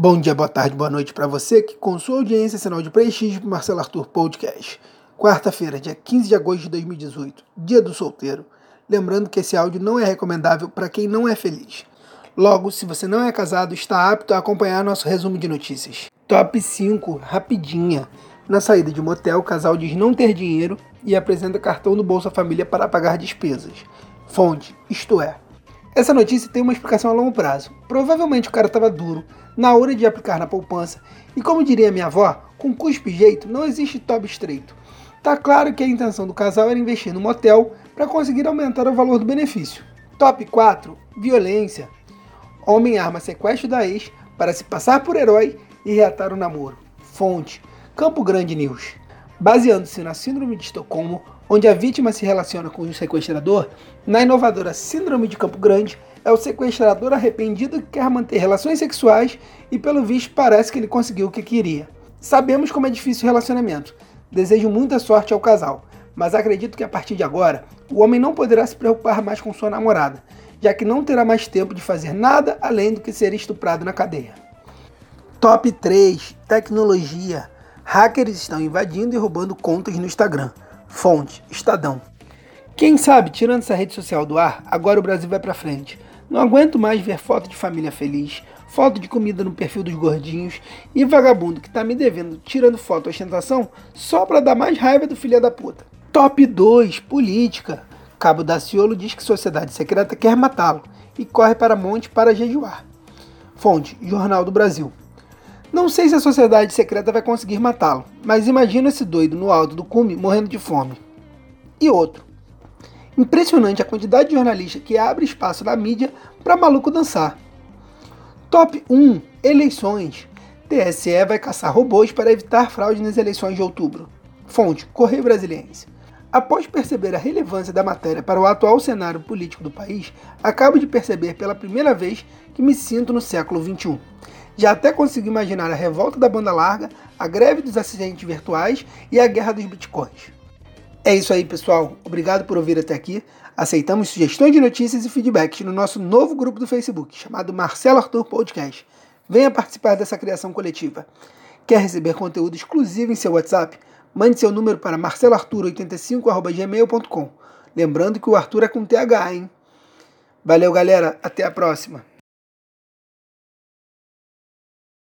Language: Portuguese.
Bom dia, boa tarde, boa noite para você que com sua audiência sinal de prestígio para Marcelo Arthur Podcast. Quarta-feira, dia 15 de agosto de 2018, dia do solteiro. Lembrando que esse áudio não é recomendável para quem não é feliz. Logo, se você não é casado, está apto a acompanhar nosso resumo de notícias. Top 5, rapidinha. Na saída de motel, o casal diz não ter dinheiro e apresenta cartão do Bolsa Família para pagar despesas. Fonte, isto é. Essa notícia tem uma explicação a longo prazo. Provavelmente o cara estava duro, na hora de aplicar na poupança, e como diria minha avó, com cuspe jeito não existe top estreito. Tá claro que a intenção do casal era investir no motel para conseguir aumentar o valor do benefício. Top 4: Violência. Homem arma sequestro da ex para se passar por herói e reatar o namoro. Fonte: Campo Grande News. Baseando-se na Síndrome de Estocolmo, onde a vítima se relaciona com o sequestrador, na inovadora Síndrome de Campo Grande, é o sequestrador arrependido que quer manter relações sexuais e, pelo visto, parece que ele conseguiu o que queria. Sabemos como é difícil o relacionamento. Desejo muita sorte ao casal, mas acredito que a partir de agora, o homem não poderá se preocupar mais com sua namorada, já que não terá mais tempo de fazer nada além do que ser estuprado na cadeia. Top 3: Tecnologia. Hackers estão invadindo e roubando contas no Instagram. Fonte: Estadão. Quem sabe, tirando essa rede social do ar, agora o Brasil vai para frente. Não aguento mais ver foto de família feliz, foto de comida no perfil dos gordinhos e vagabundo que tá me devendo tirando foto ostentação só para dar mais raiva do filho da puta. Top 2: Política. Cabo Daciolo diz que sociedade secreta quer matá-lo e corre para Monte para jejuar. Fonte: Jornal do Brasil. Não sei se a sociedade secreta vai conseguir matá-lo, mas imagina esse doido no alto do cume morrendo de fome. E outro. Impressionante a quantidade de jornalistas que abre espaço na mídia para maluco dançar. Top 1: Eleições. TSE vai caçar robôs para evitar fraude nas eleições de outubro. Fonte: Correio Brasiliense. Após perceber a relevância da matéria para o atual cenário político do país, acabo de perceber pela primeira vez que me sinto no século XXI. Já até consigo imaginar a revolta da banda larga, a greve dos assistentes virtuais e a guerra dos bitcoins. É isso aí, pessoal. Obrigado por ouvir até aqui. Aceitamos sugestões de notícias e feedbacks no nosso novo grupo do Facebook, chamado Marcelo Arthur Podcast. Venha participar dessa criação coletiva. Quer receber conteúdo exclusivo em seu WhatsApp? Mande seu número para marceloarturo85.gmail.com. Lembrando que o Arthur é com TH, hein? Valeu, galera. Até a próxima.